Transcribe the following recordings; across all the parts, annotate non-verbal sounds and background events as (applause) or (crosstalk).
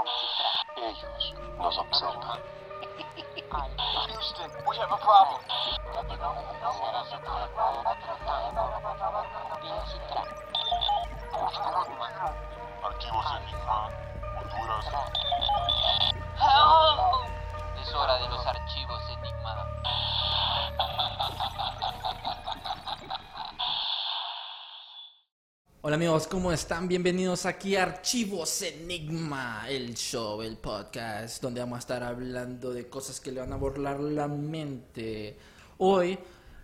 Ellos nos observan. Houston, we have a problem. Archivos Enigma, Honduras. Es hora de los archivos Hola amigos, ¿cómo están? Bienvenidos aquí a Archivos Enigma, el show, el podcast, donde vamos a estar hablando de cosas que le van a burlar la mente. Hoy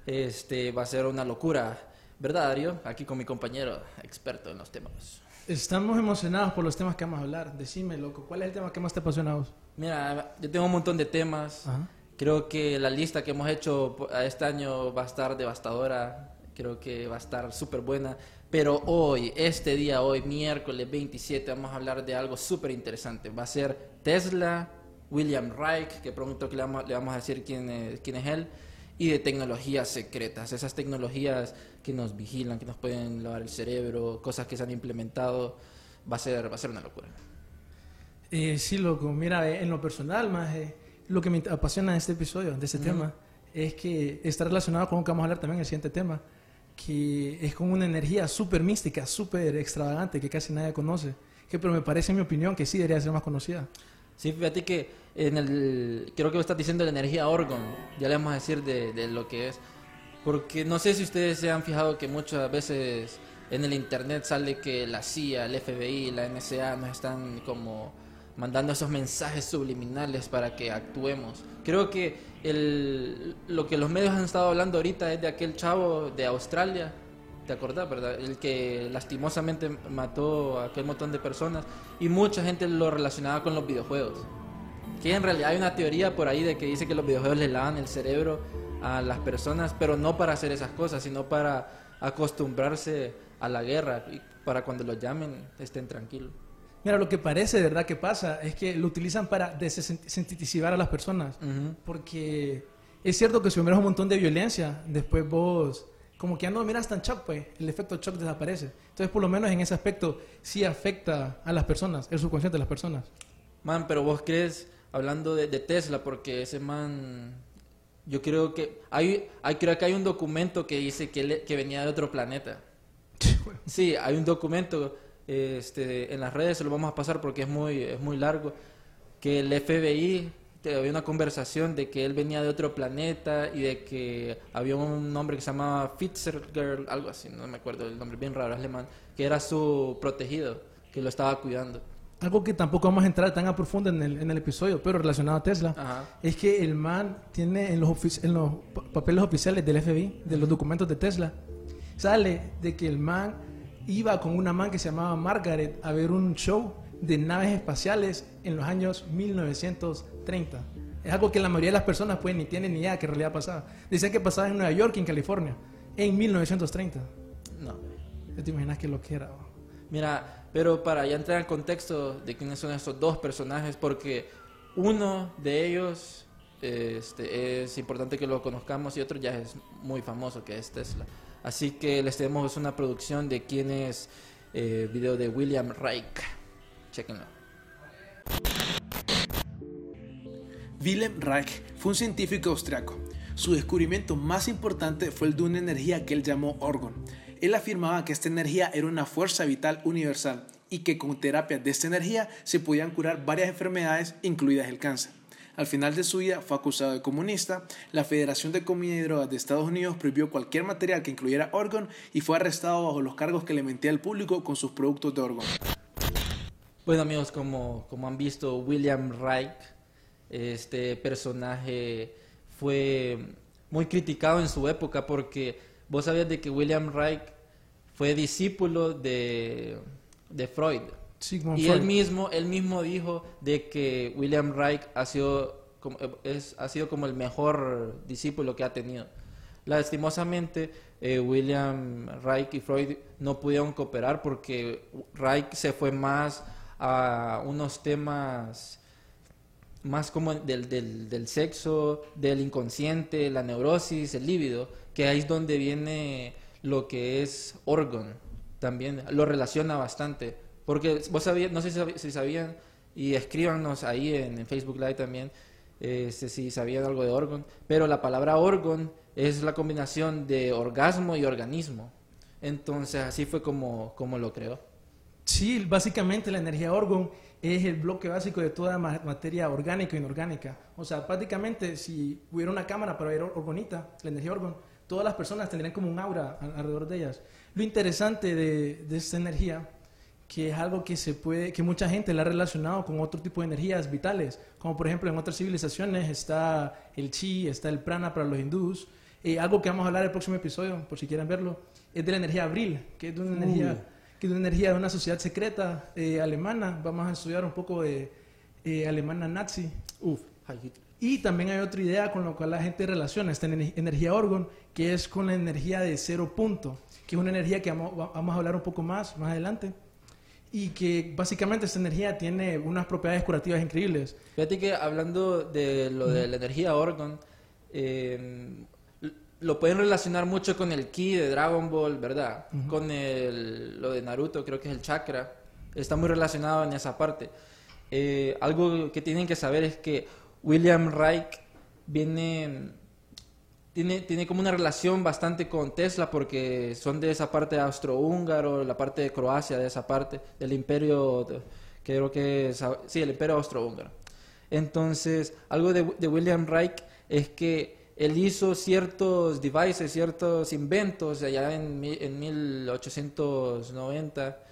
este, va a ser una locura, ¿verdad, Dario? Aquí con mi compañero experto en los temas. Estamos emocionados por los temas que vamos a hablar. Decime, loco, ¿cuál es el tema que más te apasiona a vos? Mira, yo tengo un montón de temas. Ajá. Creo que la lista que hemos hecho a este año va a estar devastadora. Creo que va a estar súper buena. Pero hoy, este día, hoy, miércoles 27, vamos a hablar de algo súper interesante. Va a ser Tesla, William Reich, que pronto le vamos, le vamos a decir quién es, quién es él, y de tecnologías secretas. Esas tecnologías que nos vigilan, que nos pueden lavar el cerebro, cosas que se han implementado. Va a ser, va a ser una locura. Eh, sí, loco, mira, eh, en lo personal, más eh, lo que me apasiona de este episodio, de este tema, es que está relacionado con lo que vamos a hablar también en el siguiente tema, que es con una energía súper mística, súper extravagante, que casi nadie conoce, que pero me parece, en mi opinión, que sí debería ser más conocida. Sí, fíjate que en el, creo que estás diciendo la energía orgon, ya le vamos a decir de, de lo que es, porque no sé si ustedes se han fijado que muchas veces en el internet sale que la CIA, el FBI, la NSA nos están como mandando esos mensajes subliminales para que actuemos. Creo que lo que los medios han estado hablando ahorita es de aquel chavo de Australia, ¿te acordás, verdad? El que lastimosamente mató a aquel montón de personas y mucha gente lo relacionaba con los videojuegos. Que en realidad hay una teoría por ahí de que dice que los videojuegos le lavan el cerebro a las personas, pero no para hacer esas cosas, sino para acostumbrarse a la guerra y para cuando los llamen estén tranquilos. Mira, lo que parece, de verdad, que pasa, es que lo utilizan para desensitizar a las personas, Ujú. porque es cierto que si miras un montón de violencia, después vos, como que ya no miras tan shock, pues, el efecto shock desaparece. Entonces, por lo menos en ese aspecto, sí afecta a las personas, el subconsciente de las personas. Man, pero vos crees, hablando de, de Tesla, porque ese man, yo creo que hay, hay creo que hay un documento que dice que, él- que venía de otro planeta. (laughs) Sí, hay un documento este, en las redes, se lo vamos a pasar porque es muy, es muy largo, que el FBI, te- había una conversación de que él venía de otro planeta y de que había un hombre que se llamaba Fitzgerald, algo así, no me acuerdo el nombre, bien raro, alemán, que era su protegido, que lo estaba cuidando. Algo que tampoco vamos a entrar tan a profundo en el, en el episodio, pero relacionado a Tesla, Ajá. es que el man tiene en los, en los pa- papeles oficiales del FBI, de los documentos de Tesla, sale de que el man iba con una man que se llamaba Margaret a ver un show de naves espaciales en los años 1930. Es algo que la mayoría de las personas pues ni tienen ni idea que en realidad pasaba. Dicen que pasaba en Nueva York y en California, en 1930. No. ¿Ya te imaginas que lo que era? Mira, pero para ya entrar al contexto de quiénes son estos dos personajes, porque uno de ellos este, es importante que lo conozcamos y otro ya es muy famoso, que es Tesla. Así que les tenemos una producción de quién es eh, video de William Reich. Chequenlo. Wilhelm Reich fue un científico austriaco. Su descubrimiento más importante fue el de una energía que él llamó orgon. Él afirmaba que esta energía era una fuerza vital universal y que con terapias de esta energía se podían curar varias enfermedades, incluidas el cáncer. Al final de su vida fue acusado de comunista, la Federación de Comida y Drogas de Estados Unidos prohibió cualquier material que incluyera orgon y fue arrestado bajo los cargos que le mentía al público con sus productos de orgon. Bueno amigos, como, como han visto, William Reich, este personaje fue muy criticado en su época porque vos sabías de que William Reich fue discípulo de, de Freud. Sigmund Y Freud. él mismo, él mismo dijo de que William Reich ha sido como, es, ha sido como el mejor discípulo que ha tenido. Lastimosamente, eh, William Reich y Freud no pudieron cooperar porque Reich se fue más a unos temas más como del, del, del sexo, del inconsciente, la neurosis, el líbido, que ahí es donde viene lo que es Orgon. También lo relaciona bastante. Porque vos sabías, no sé si sab- si sabían, y escríbanos ahí en, en Facebook Live también, este, si sabían algo de Orgon, pero la palabra Orgon es la combinación de orgasmo y organismo. Entonces así fue como, como lo creó. Sí, básicamente la energía orgón es el bloque básico de toda ma- materia orgánica e inorgánica. O sea, prácticamente si hubiera una cámara para ver or- orgonita, la energía orgón, todas las personas tendrían como un aura alrededor de ellas. Lo interesante de, de esta energía, que es algo que se puede, que mucha gente la ha relacionado con otro tipo de energías vitales, como por ejemplo en otras civilizaciones está el chi, está el prana para los hindús. Eh, algo que vamos a hablar en el próximo episodio, por si quieren verlo, es de la energía abril, que es de una energía que es una energía de una sociedad secreta eh, alemana. Vamos a estudiar un poco de eh, alemana nazi. Uf, Y también hay otra idea con la cual la gente relaciona esta ener- energía orgón, que es con la energía de cero punto, que es una energía que vamos, va- vamos a hablar un poco más más adelante. Y que básicamente esta energía tiene unas propiedades curativas increíbles. Fíjate que hablando de lo de la energía Orgon, eh, lo pueden relacionar mucho con el ki de Dragon Ball, ¿verdad? Con el, lo de Naruto, creo que es el chakra. Está muy relacionado en esa parte. Eh, algo que tienen que saber es que William Reich viene tiene, tiene como una relación bastante con Tesla porque son de esa parte austrohúngaro, la parte de Croacia, de esa parte del imperio, creo que es, sí, el imperio austrohúngaro. Entonces, algo de, de William Reich es que él hizo ciertos devices, ciertos inventos allá en, en 1890, Ve,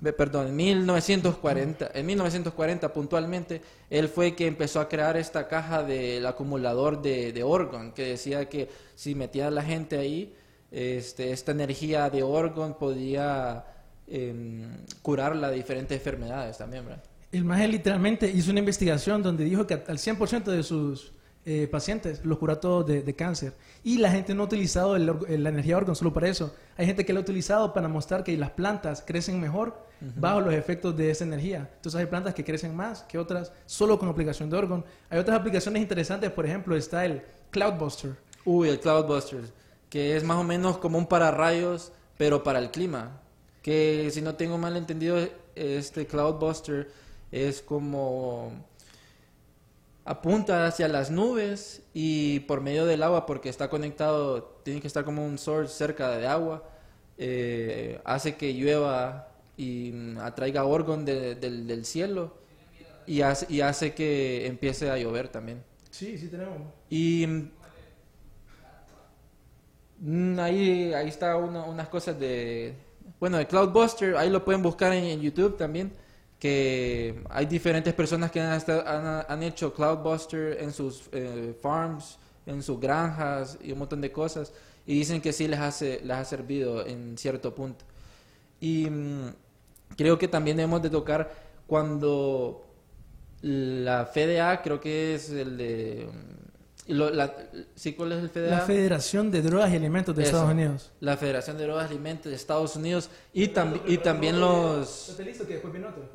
perdón, en 1940, en 1940 puntualmente, él fue que empezó a crear esta caja del acumulador de, de que decía que si metía a la gente ahí, este, esta energía de Orgon podía em, curarla de diferentes enfermedades también, ¿verdad? El maje literalmente hizo una investigación donde dijo que al 100% de sus eh, pacientes los curó todos de, de cáncer. Y la gente no ha utilizado el org- la energía orgón solo para eso. Hay gente que la ha utilizado para mostrar que las plantas crecen mejor bajo los efectos de esa energía. Entonces hay plantas que crecen más que otras solo con aplicación de orgón. Hay otras aplicaciones interesantes, por ejemplo, está el Cloudbuster. Uy, el Cloudbuster, que es más o menos como un pararrayos, pero para el clima. Que si no tengo mal entendido, este Cloudbuster es como apunta hacia las nubes y por medio del agua, porque está conectado, tiene que estar como un source cerca de agua, eh, hace que llueva y atraiga orgón de- del, del cielo y hace, y hace que empiece a llover también. Sí, sí tenemos. Y mm, ahí, ahí está una- unas cosas de... Bueno, de Cloudbuster, ahí lo pueden buscar en, en YouTube también, que hay diferentes personas que han, han, han hecho Cloudbuster en sus eh, farms, en sus granjas y un montón de cosas, y dicen que sí les, hace, les ha servido en cierto punto. Y mm, creo que también debemos de tocar cuando la FDA, creo que es el de... lo- la, ¿Sí cuál es el FDA? La Federación de Drogas y Alimentos de Eso. Estados Unidos. La Federación de Drogas y Alimentos de Estados Unidos y, tam- y también los listo que después después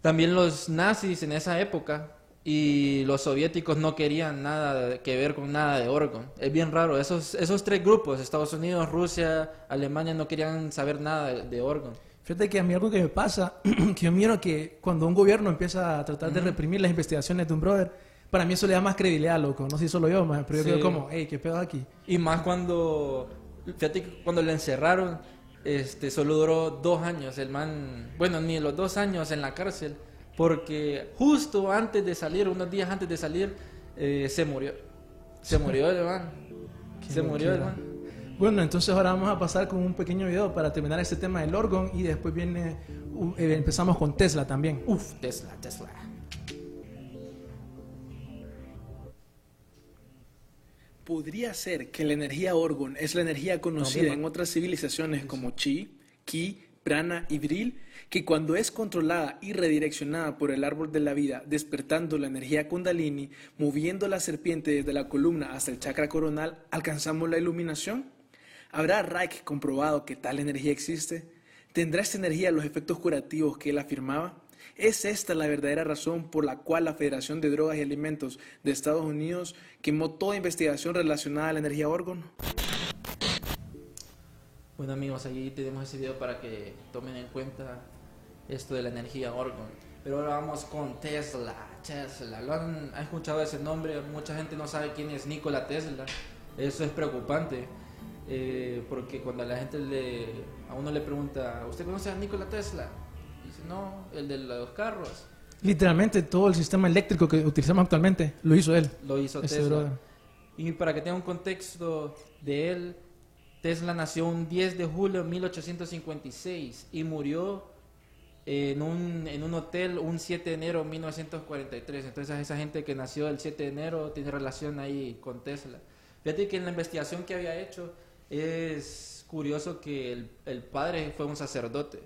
también los nazis en esa época y los soviéticos no querían nada que ver con nada de Orgon. Es bien raro. Esos, esos tres grupos, Estados Unidos, Rusia, Alemania, no querían saber nada de, de Orgon. Fíjate que a mí algo que me pasa, (clears throat) que yo miro que cuando un gobierno empieza a tratar de reprimir las investigaciones de un brother, para mí eso le da más credibilidad, loco. No sé si solo yo, pero yo Sí. creo como, hey, ¿qué pedo aquí? Y más cuando, fíjate que cuando le encerraron, este, solo duró dos años el man, bueno, ni los dos años en la cárcel, porque justo antes de salir, unos días antes de salir, eh, se murió. Se murió el man. (laughs) Se murió el man. Bueno, entonces ahora vamos a pasar con un pequeño video para terminar este tema del orgón y después viene, uh, empezamos con Tesla también. Uf, Tesla, Tesla. Podría ser que la energía Orgon es la energía conocida en otras civilizaciones como Chi, Ki, prana y viril, que cuando es controlada y redireccionada por el árbol de la vida, despertando la energía kundalini, moviendo la serpiente desde la columna hasta el chakra coronal, alcanzamos la iluminación? ¿Habrá Reich comprobado que tal energía existe? ¿Tendrá esta energía los efectos curativos que él afirmaba? ¿Es esta la verdadera razón por la cual la Federación de Drogas y Alimentos de Estados Unidos quemó toda investigación relacionada a la energía órgano? Bueno amigos, ahí tenemos ese video para que tomen en cuenta esto de la energía Orgon. Pero ahora vamos con Tesla. Tesla, ¿lo han, han escuchado ese nombre? Mucha gente no sabe quién es Nikola Tesla. Eso es preocupante. eh, porque cuando la gente le, a uno le pregunta, ¿usted conoce a Nikola Tesla? No, el de los carros. Literalmente todo el sistema eléctrico que utilizamos actualmente lo hizo él. Lo hizo Tesla. Y para que tenga un contexto de él, Tesla nació un 10 de julio de 1856 y murió en un, en un hotel un 7 de enero de 1943. Entonces esa gente que nació el 7 de enero tiene relación ahí con Tesla. Fíjate que en la investigación que había hecho es curioso que el, el padre fue un sacerdote.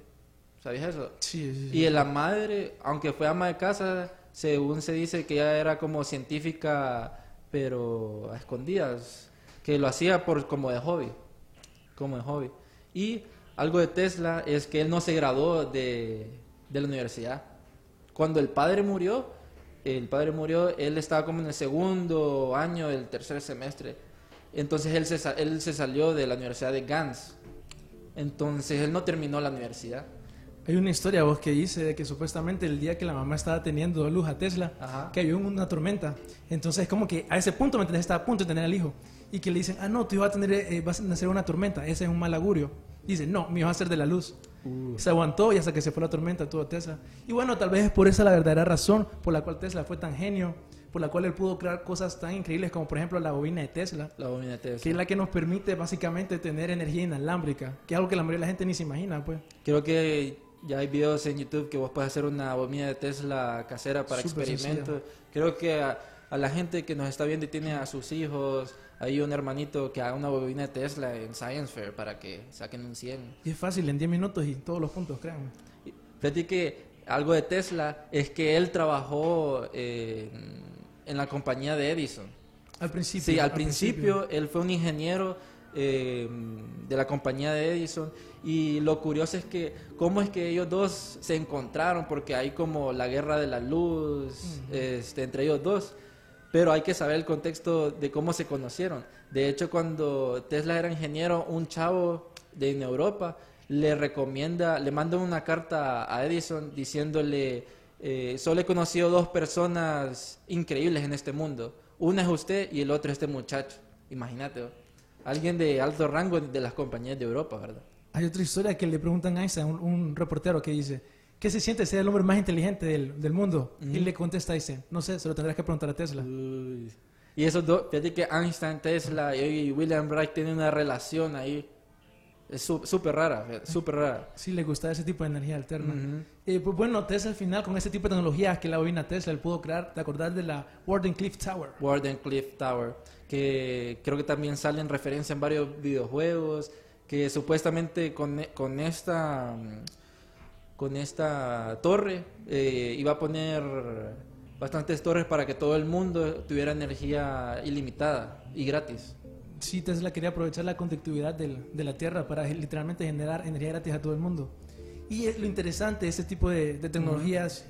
¿Sabías eso? Sí, sí, sí. Y la madre, aunque fue ama de casa, según se dice que ella era como científica, pero a escondidas, que lo hacía por como de hobby, como de hobby. Y algo de Tesla es que él no se graduó de, de la universidad. Cuando el padre murió, el padre murió, él estaba como en el segundo año del tercer semestre. Entonces él se, él se salió de la universidad de Gans. Entonces él no terminó la universidad. Hay una historia vos que dice de que supuestamente el día que la mamá estaba teniendo luz a Tesla, Ajá. cayó en una tormenta. Entonces como que a ese punto, ¿me entendés? Estaba a punto de tener al hijo. Y que le dicen, ah, no, tú vas a tener, eh, vas a nacer una tormenta, ese es un mal augurio. Dice, no, mi hijo va a ser de la luz. Se aguantó y hasta que se fue la tormenta tuvo Tesla. Y bueno, tal vez es por esa la verdadera razón por la cual Tesla fue tan genio, por la cual él pudo crear cosas tan increíbles como por ejemplo la bobina de Tesla. La bobina de Tesla. que es la que nos permite básicamente tener energía inalámbrica, que es algo que la mayoría de la gente ni se imagina, pues. Creo que ya hay videos en YouTube que vos puedes hacer una bobina de Tesla casera para Súper experimentos. Creo que a, a la gente que nos está viendo y tiene a sus hijos, hay un hermanito que haga una bobina de Tesla en Science Fair para que saquen un 100. Y es fácil, en 10 minutos y todos los puntos, créanme. Fíjate que algo de Tesla es que él trabajó eh, en la compañía de Edison. Al principio. Sí, al principio, él fue un ingeniero eh, de la compañía de Edison. Y lo curioso es que cómo es que ellos dos se encontraron porque hay como la guerra de la luz este, entre ellos dos. Pero hay que saber el contexto de cómo se conocieron. De hecho cuando Tesla era ingeniero un chavo de en Europa le recomienda le manda una carta a Edison diciéndole eh, solo he conocido dos personas increíbles en este mundo. Una es usted y el otro es este muchacho imagínate. Alguien de alto rango de las compañías de Europa verdad Hay otra historia que le preguntan a Einstein, un, un reportero que dice, ¿qué se siente ser el hombre más inteligente del, del mundo? Y le contesta, dice, no sé, se lo tendrás que preguntar a Tesla. Y esos dos, fíjate que Einstein, Tesla y William Wright tienen una relación ahí. Es súper rara, súper rara. Sí, le gusta ese tipo de energía alterna. Eh, pues bueno, Tesla al final, con ese tipo de tecnologías que la bobina Tesla, él pudo crear, ¿te acordás de la Warden Cliff Tower? Warden Cliff Tower, que creo que también sale en referencia en varios videojuegos, que supuestamente con, e- con esta con esta torre eh, iba a poner bastantes torres para que todo el mundo tuviera energía ilimitada y gratis. Sí, Tesla quería aprovechar la conductividad del- de la Tierra para literalmente generar energía gratis a todo el mundo. Y eh, lo interesante de este tipo de, de tecnologías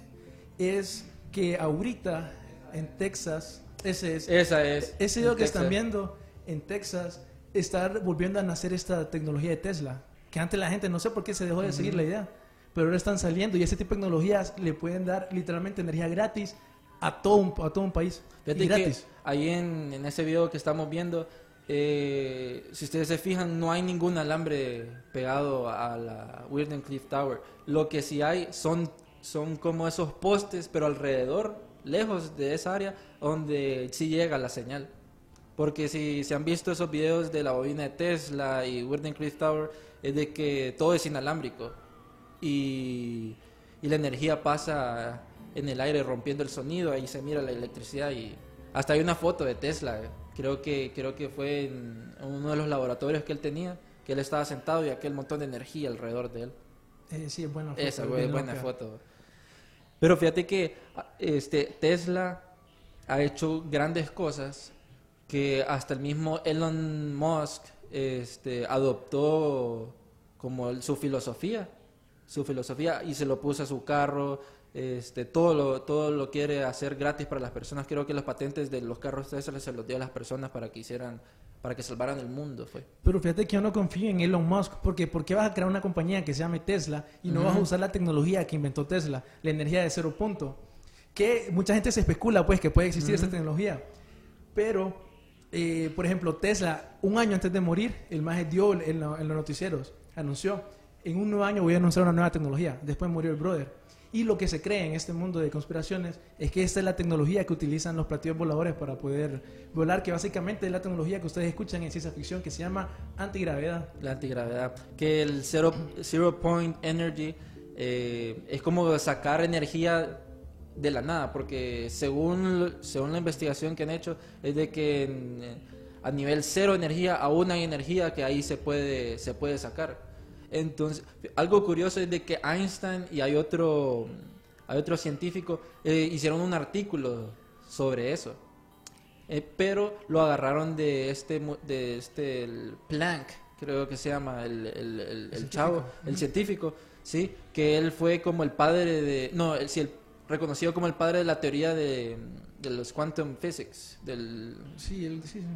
es que ahorita en Texas, ese es, Esa es. ese video que están viendo en Texas está volviendo a nacer esta tecnología de Tesla. Que antes la gente no sé por qué se dejó de seguir la idea, pero ahora están saliendo y ese tipo de tecnologías le pueden dar literalmente energía gratis a todo un, a todo un país. Fíjate Y que gratis. ahí en, en ese video que estamos viendo, eh, si ustedes se fijan, no hay ningún alambre pegado a la Cliff Tower. Lo que sí hay son, son como esos postes, pero alrededor, lejos de esa área, donde sí llega la señal. Porque si se han visto esos videos de la bobina de Tesla y Weirden Cliff Tower, es de que todo es inalámbrico. Y, y la energía pasa en el aire rompiendo el sonido, ahí se mira la electricidad y hasta hay una foto de Tesla, eh. creo que creo que fue en uno de los laboratorios que él tenía, que él estaba sentado y aquel montón de energía alrededor de él. Eh, sí, es buena foto. Esa, es buena loca. foto. Pero fíjate que a- este, Tesla ha hecho grandes cosas que hasta el mismo Elon Musk este, adoptó como su filosofía. Su filosofía y se lo puso a su carro. Este, todo, lo, todo lo quiere hacer gratis para las personas. Creo que los patentes de los carros Tesla se los dio a las personas para que hicieran, para que salvaran el mundo. Fue. Pero fíjate que yo no confío en Elon Musk, porque ¿por qué vas a crear una compañía que se llame Tesla y no vas a usar la tecnología que inventó Tesla, la energía de cero punto? Que mucha gente se especula pues que puede existir esta tecnología, pero eh, por ejemplo Tesla, un año antes de morir, el más dio en, lo- en los noticieros, anunció, en un nuevo año voy a anunciar una nueva tecnología, después murió el brother. Y lo que se cree en este mundo de conspiraciones es que esta es la tecnología que utilizan los platillos voladores para poder volar, que básicamente es la tecnología que ustedes escuchan en ciencia ficción que se llama antigravedad. La antigravedad. Que el zero, zero point energy eh, es como sacar energía de la nada, porque según, según la investigación que han hecho, es de que eh, a nivel cero energía aún hay energía que ahí se puede, se puede sacar. Entonces, algo curioso es de que Einstein y hay otro, hay otro científico eh, hicieron un artículo sobre eso. Eh, pero lo agarraron de este, de este el Planck, creo que se llama, el, el, el- el chavo, el científico, ¿sí? Que él fue como el padre de, no, el, sí, el- reconocido como el padre de la teoría de, de los quantum physics, del, Sí, el- sí, sí.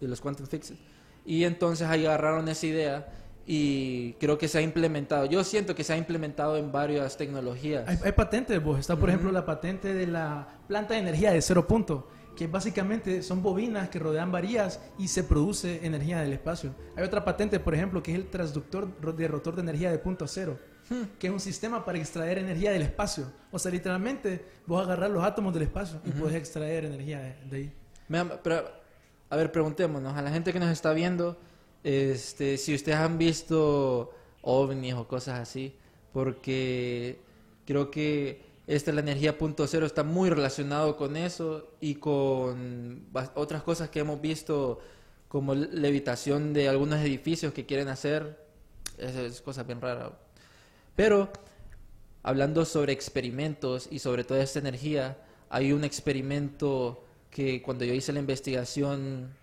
de los quantum physics. Y entonces ahí agarraron esa idea y creo que se ha implementado. Yo siento que se ha implementado en varias tecnologías. Hay, hay patentes, vos. Está, por ejemplo, la patente de la planta de energía de cero punto, que básicamente son bobinas que rodean varillas y se produce energía del espacio. Hay otra patente, por ejemplo, que es el transductor de rotor de energía de punto cero, que es un sistema para extraer energía del espacio. O sea, literalmente, vos agarrar los átomos del espacio y podés extraer energía de, de ahí. Pero, a ver, preguntémonos a la gente que nos está viendo, este, si ustedes han visto ovnis o cosas así, porque creo que esta la energía punto cero está muy relacionado con eso y con otras cosas que hemos visto como levitación de algunos edificios que quieren hacer, es, es cosa bien rara. Pero hablando sobre experimentos y sobre toda esta energía, hay un experimento que cuando yo hice la investigación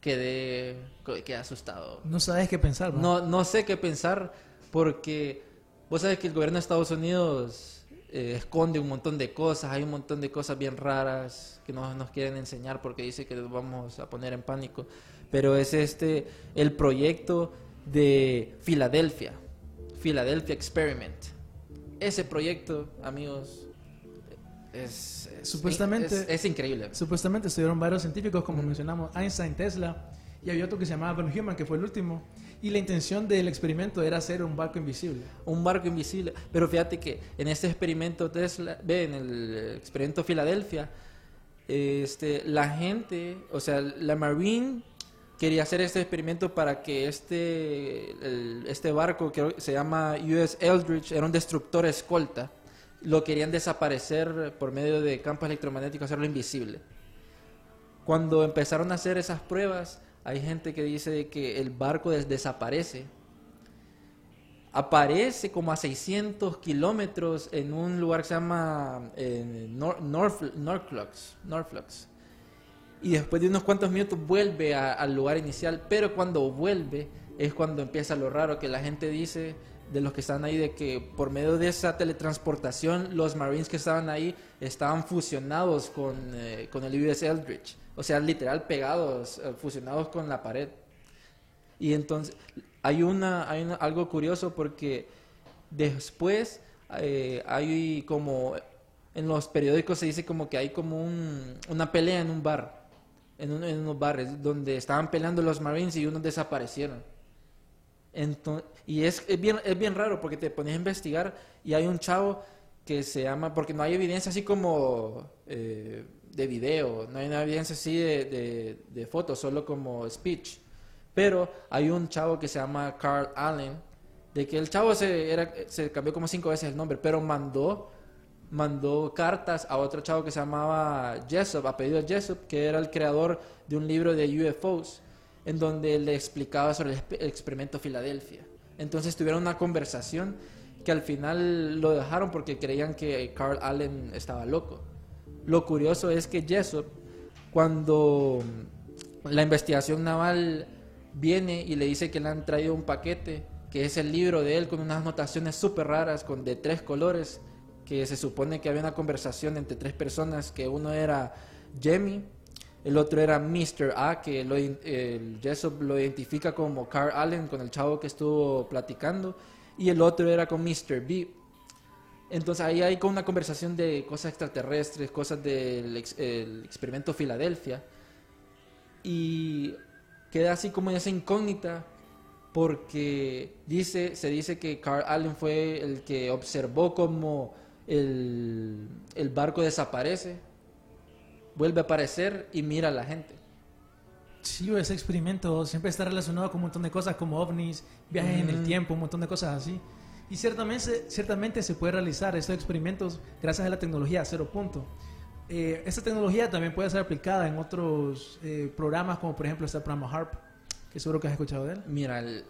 quedé, quedé asustado. No sabes qué pensar, ¿va? No, no sé qué pensar porque vos sabes que el gobierno de Estados Unidos eh, esconde un montón de cosas, hay un montón de cosas bien raras que no nos quieren enseñar porque dice que nos vamos a poner en pánico. Pero es este el proyecto de Filadelfia, Philadelphia Experiment. Ese proyecto, amigos, es, es- Supuestamente- es, es increíble. Supuestamente estuvieron varios científicos, como mencionamos, Einstein, Tesla, y había otro que se llamaba Von Neumann, que fue el último. Y la intención del experimento era hacer un barco invisible. un barco invisible. Pero fíjate que en este experimento Tesla, ve, en el experimento Filadelfia, este, la gente, o sea, la Marine quería hacer este experimento para que este, el- este barco, que se llama US Eldridge, era un destructor escolta, lo querían desaparecer por medio de campos electromagnéticos, hacerlo invisible. Cuando empezaron a hacer esas pruebas, hay gente que dice que el barco des- desaparece aparece como a 600 kilómetros en un lugar que se llama eh, Nor- Norf- Norflux. Y después de unos cuantos minutos vuelve al lugar inicial, pero cuando vuelve es cuando empieza lo raro que la gente dice de los que están ahí de que por medio de esa teletransportación los Marines que estaban ahí estaban fusionados con, eh, con el USS Eldridge, o sea, literal pegados, eh, fusionados con la pared. Y entonces hay una, hay una- algo curioso porque después eh, hay como en los periódicos se dice como que hay como un- una pelea en un bar, en, un- en unos bares donde estaban peleando los Marines y unos desaparecieron. Y es, es bien, es bien raro porque te pones a investigar y hay un chavo que se llama, porque no hay evidencia así como eh, de video, no hay una evidencia así de, de, fotos, solo como speech. Pero hay un chavo que se llama Carl Allen, de que el chavo se, se cambió como cinco veces el nombre, pero mandó, mandó cartas a otro chavo que se llamaba Jessup, apellido Jessup, que era el creador de un libro de UFOs, en donde le explicaba sobre el, exp- el experimento Filadelfia. Entonces tuvieron una conversación que al final lo dejaron porque creían que Carl Allen estaba loco. Lo curioso es que Jessop, cuando la investigación naval viene y le dice que le han traído un paquete, que es el libro de él con unas anotaciones súper raras, con de tres colores, que se supone que había una conversación entre tres personas, que uno era Jemmy, el otro era Mr. A, que lo, el Jessop lo identifica como Carl Allen con el chavo que estuvo platicando, y el otro era con Mr. B. Entonces ahí hay como una conversación de cosas extraterrestres, cosas del ex- el experimento Filadelfia, y queda así como en esa incógnita porque dice, se dice que Carl Allen fue el que observó cómo el barco desaparece, vuelve a aparecer y mira a la gente. Sí, ese experimento siempre está relacionado con un montón de cosas como ovnis, viajes en el tiempo, un montón de cosas así. Y ciertamente, ciertamente se puede realizar estos experimentos gracias a la tecnología cero punto. Eh, esta tecnología también puede ser aplicada en otros eh, programas, como por ejemplo este programa HARP, que seguro que has escuchado de él. Mira, el-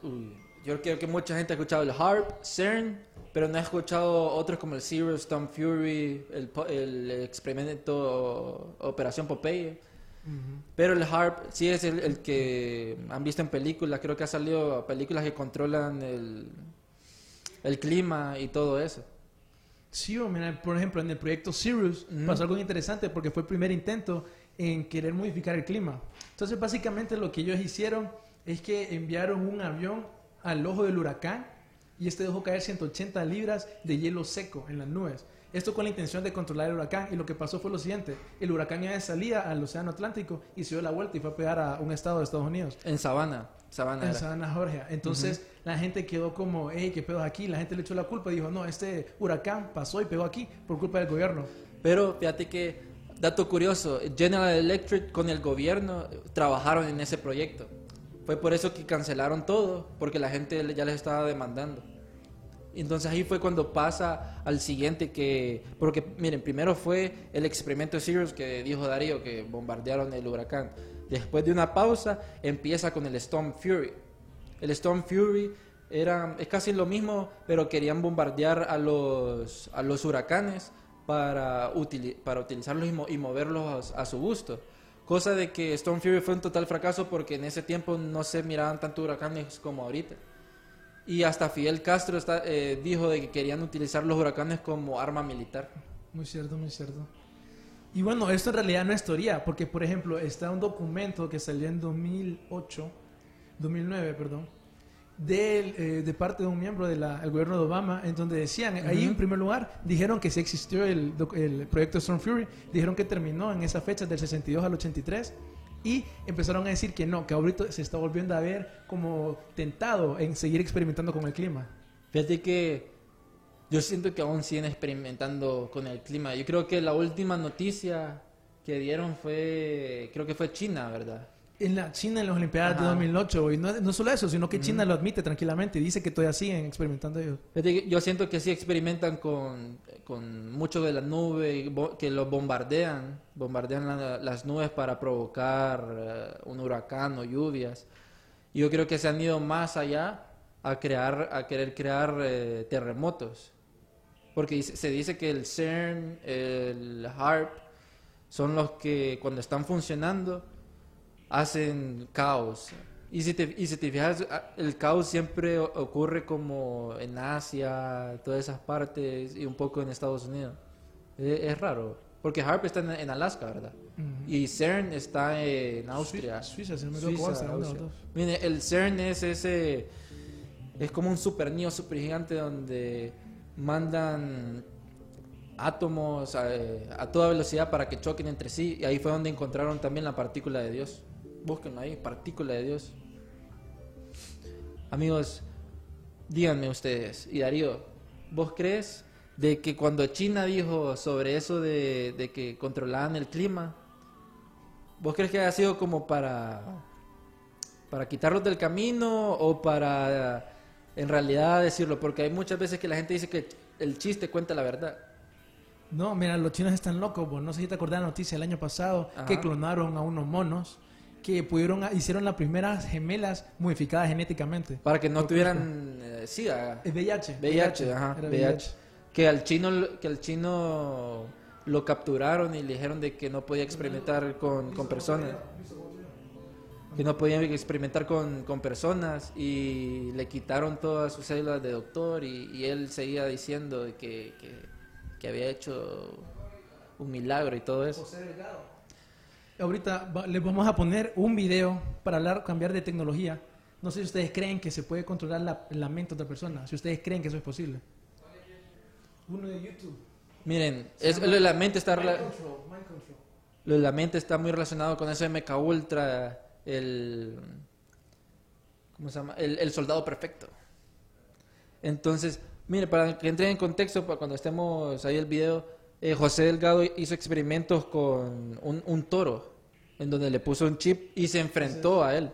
yo creo que mucha gente ha escuchado el HARP, CERN, pero no ha escuchado otros como el Zero, Storm Fury, el, el experimento Operación Popeye. Pero el HARP sí es el, el que han visto en películas, creo que ha salido películas que controlan el, el clima y todo eso. Sí, mira, por ejemplo, en el proyecto Sirius pasó algo interesante porque fue el primer intento en querer modificar el clima. Entonces, básicamente lo que ellos hicieron es que enviaron un avión al ojo del huracán y este dejó caer 180 libras de hielo seco en las nubes. Esto con la intención de controlar el huracán y lo que pasó fue lo siguiente, el huracán ya salía al océano Atlántico y se dio la vuelta y fue a pegar a un estado de Estados Unidos. En Savannah, Savannah En era. Savannah, Georgia. Entonces la gente quedó como, hey, ¿qué pedo aquí? La gente le echó la culpa y dijo, no, este huracán pasó y pegó aquí por culpa del gobierno. Pero fíjate que, dato curioso, General Electric con el gobierno trabajaron en ese proyecto. Fue por eso que cancelaron todo, porque la gente ya les estaba demandando. Entonces ahí fue cuando pasa al siguiente que, porque miren, primero fue el experimento Sirius que dijo Darío que bombardearon el huracán. Después de una pausa empieza con el Storm Fury. El Storm Fury era, es casi lo mismo, pero querían bombardear a los, a los huracanes para, para utilizarlos y, mo- y moverlos a su gusto. Cosa de que Storm Fury fue un total fracaso porque en ese tiempo no se miraban tanto huracanes como ahorita. Y hasta Fidel Castro está- eh, dijo de que querían utilizar los huracanes como arma militar. Muy cierto, muy cierto. Y bueno, esto en realidad no es teoría, porque por ejemplo está un documento que salió en 2008, 2009, perdón, del, eh, de parte de un miembro del gobierno de Obama, en donde decían, ahí en primer lugar, dijeron que sí existió el, el proyecto Storm Fury, dijeron que terminó en esa fecha del 62 al 83, y empezaron a decir que no, que ahorita se está volviendo a ver como tentado en seguir experimentando con el clima. Fíjate que yo siento que aún siguen experimentando con el clima. Yo creo que la última noticia que dieron fue, creo que fue China, ¿verdad? En la China, en las Olimpiadas de Ajá. 2008, y no, no solo eso, sino que China lo admite tranquilamente y dice que todavía siguen experimentando ellos. Yo siento que sí experimentan con, con mucho de la nube, que lo bombardean, bombardean la- las nubes para provocar eh, un huracán o lluvias. Yo creo que se han ido más allá a crear, a querer crear eh, terremotos. Porque se dice que el CERN, el HARP, son los que cuando están funcionando hacen caos. Y si te, y si te fijas, el caos siempre ocurre como en Asia, todas esas partes, y un poco en Estados Unidos. Es, es raro, porque HARP está en, en Alaska, ¿verdad? Y CERN está en Austria. Suiza, si no me equivoco. Mire, el CERN es ese. Es como un super niño super gigante donde mandan átomos a, a toda velocidad para que choquen entre sí. Y ahí fue donde encontraron también la partícula de Dios. Búsquenlo ahí, partícula de Dios. Amigos, díganme ustedes, y Darío, ¿vos crees de que cuando China dijo sobre eso de, de que controlaban el clima, ¿vos crees que haya sido como para, para quitarlos del camino o para en realidad decirlo? Porque hay muchas veces que la gente dice que el chiste cuenta la verdad. No, mira, los chinos están locos. vos. No sé si te acordás de la noticia el año pasado Ajá. que clonaron a unos monos que pudieron hicieron las primeras gemelas modificadas genéticamente. Para que no tuvieran eh, SIDA. Es VIH. VIH, ajá, Era VIH. Que al chino, que al chino lo capturaron y le dijeron de que no podía experimentar con, con personas. Que no podía experimentar con, con personas y le quitaron todas sus células de doctor y, y él seguía diciendo de que, que, que había hecho un milagro y todo eso. Ahorita va- les vamos a poner un video para hablar, cambiar de tecnología. No sé si ustedes creen que se puede controlar la, la mente de otra persona. Si ustedes creen que eso es posible. Uno de YouTube. Miren, es, lo de la mente está... Mind control, mind control. Lo de la mente está muy relacionado con ese MK Ultra, el. ¿Cómo se llama? El, el soldado perfecto. Entonces, mire, para que entren en contexto, para cuando estemos ahí el video, eh, José Delgado hizo experimentos con un, un toro, en donde le puso un chip y se enfrentó a él.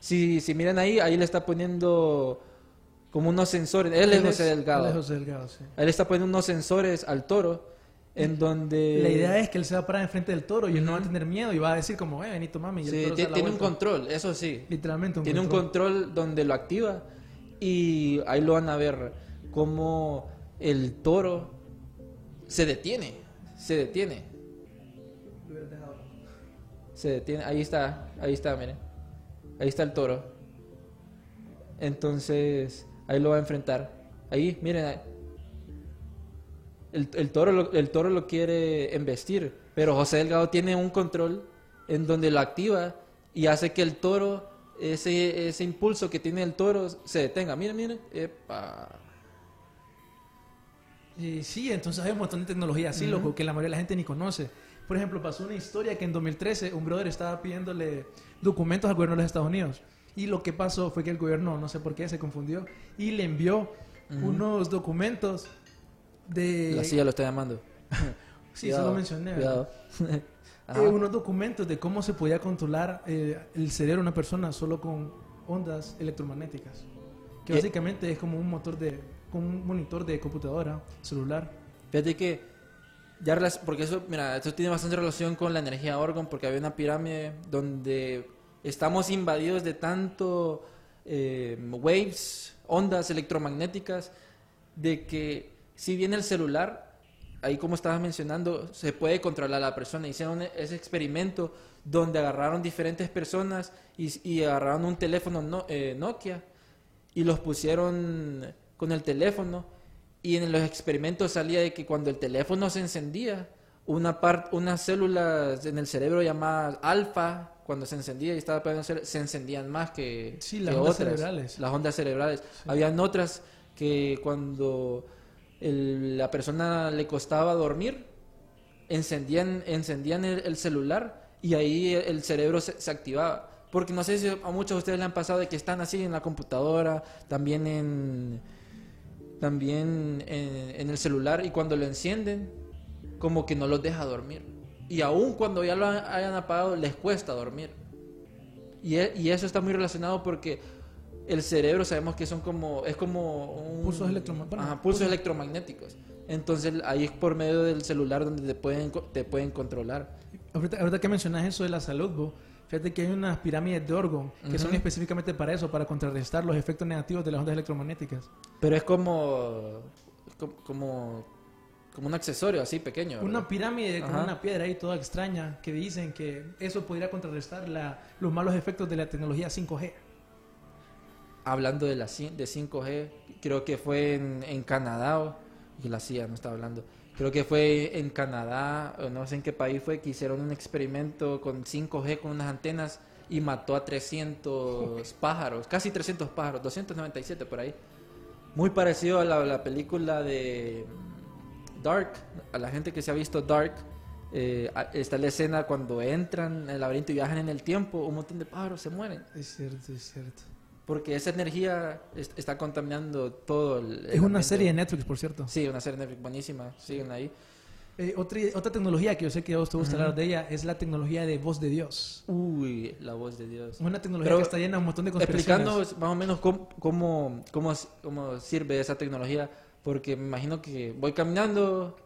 Si, si miran ahí, ahí le está poniendo como unos sensores. Él es José Delgado. Él es José Delgado, sí. Él está poniendo unos sensores al toro, en donde. La idea es que él se va a parar enfrente del toro y él no va a tener miedo y va a decir como, eh, Benito mami. y el Sí, toro tiene un control, eso sí. Literalmente un tiene control. un control donde lo activa y ahí lo van a ver cómo el toro se detiene, se detiene, se detiene. Ahí está, ahí está, miren, ahí está el toro. Entonces ahí lo va a enfrentar. Ahí, miren, ahí. el, el toro lo, el toro lo quiere embestir, pero José Delgado tiene un control en donde lo activa y hace que el toro, ese, ese impulso que tiene el toro, se detenga. Miren, miren. Epa. Y sí, entonces hay un montón de tecnología así, loco, que la mayoría de la gente ni conoce. Por ejemplo, pasó una historia que en 2013 un brother estaba pidiéndole documentos al gobierno de los Estados Unidos. Y lo que pasó fue que el gobierno, no sé por qué, se confundió y le envió unos documentos de... La silla lo está llamando. (laughs) Sí, Cuidado, eso lo mencioné. Cuidado. (laughs) eh, unos documentos de cómo se podía controlar eh, el cerebro de una persona solo con ondas electromagnéticas. Que Eh. básicamente es como un motor de... como un monitor de computadora, celular. Fíjate que ya porque eso, mira, esto tiene bastante relación con la energía Orgon, porque había una pirámide donde estamos invadidos de tanto eh, waves, ondas electromagnéticas, de que si bien el celular, ahí como estabas mencionando, se puede controlar a la persona. Hicieron ese experimento donde agarraron diferentes personas y, agarraron un teléfono no- eh, Nokia y los pusieron con el teléfono y en los experimentos salía de que cuando el teléfono se encendía una parte unas células en el cerebro llamadas alfa cuando se encendía y estaba pegando el cere- se encendían más que, Sí, que las ondas otras. cerebrales. las ondas cerebrales habían otras que cuando el- la persona le costaba dormir encendían, encendían el, el celular y ahí el cerebro se, se activaba. Porque no sé si a muchos de ustedes le han pasado de que están así en la computadora, también en también en, en el celular y cuando lo encienden como que no los deja dormir. Y aún cuando ya lo ha- hayan apagado les cuesta dormir. Y, e- y eso está muy relacionado porque el cerebro sabemos que son como es como un, Pulsos Ajá, electromagnéticos. Entonces ahí es por medio del celular donde te pueden te pueden controlar. Ahorita, ahorita que mencionas eso de la salud, Bo, fíjate que hay unas pirámides de Orgon que son específicamente para eso, para contrarrestar los efectos negativos de las ondas electromagnéticas. Pero es como como como, un accesorio así pequeño. Una pirámide con una piedra ahí toda extraña que dicen que eso podría contrarrestar la- los malos efectos de la tecnología 5G. hablando de la de 5G, creo que fue en, en Canadá, o- y la CIA no está hablando, creo que fue en Canadá, no sé en qué país fue, que hicieron un experimento con 5G con unas antenas y mató a 300 (laughs) pájaros, casi 300 pájaros, 297 por ahí. Muy parecido a la, la película de mm, Dark, a la gente que se ha visto Dark. eh, está la escena cuando entran en el laberinto y viajan en el tiempo, un montón de pájaros se mueren. Es cierto, es cierto. Porque esa energía es- está contaminando todo el... el Es una ambiente. serie de Netflix, por cierto. Sí, una serie de Netflix buenísima. Siguen ahí. Eh, otra, otra tecnología que yo sé que a vos te gusta hablar de ella es la tecnología de voz de Dios. Uy, la voz de Dios. Una tecnología Pero que está llena de un montón de conspiraciones. Explicando más o menos cómo, cómo, cómo, cómo sirve esa tecnología. Porque me imagino que voy caminando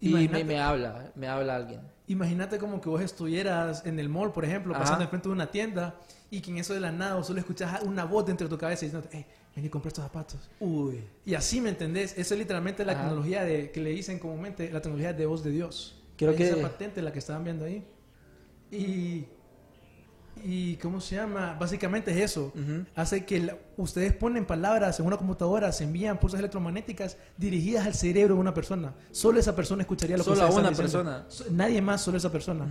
y me, me habla, me habla alguien. Imagínate como que vos estuvieras en el mall, por ejemplo, Ajá. pasando enfrente de una tienda y que en eso de la nada vos solo escuchás una voz dentro de tu cabeza diciendo, hey, ven y compra estos zapatos. Uy. Y así, ¿me entendés? Eso es literalmente la Ajá. tecnología de, que le dicen comúnmente, la tecnología de voz de Dios. Creo Es que- Esa patente la que estaban viendo ahí. Y... Y ¿cómo se llama? Básicamente es eso. Ujú. Hace que la- ustedes ponen palabras en una computadora, se envían pulsas electromagnéticas dirigidas al cerebro de una persona. Solo esa persona escucharía lo Solo que a ustedes una diciendo. persona. So- Nadie más, solo esa persona.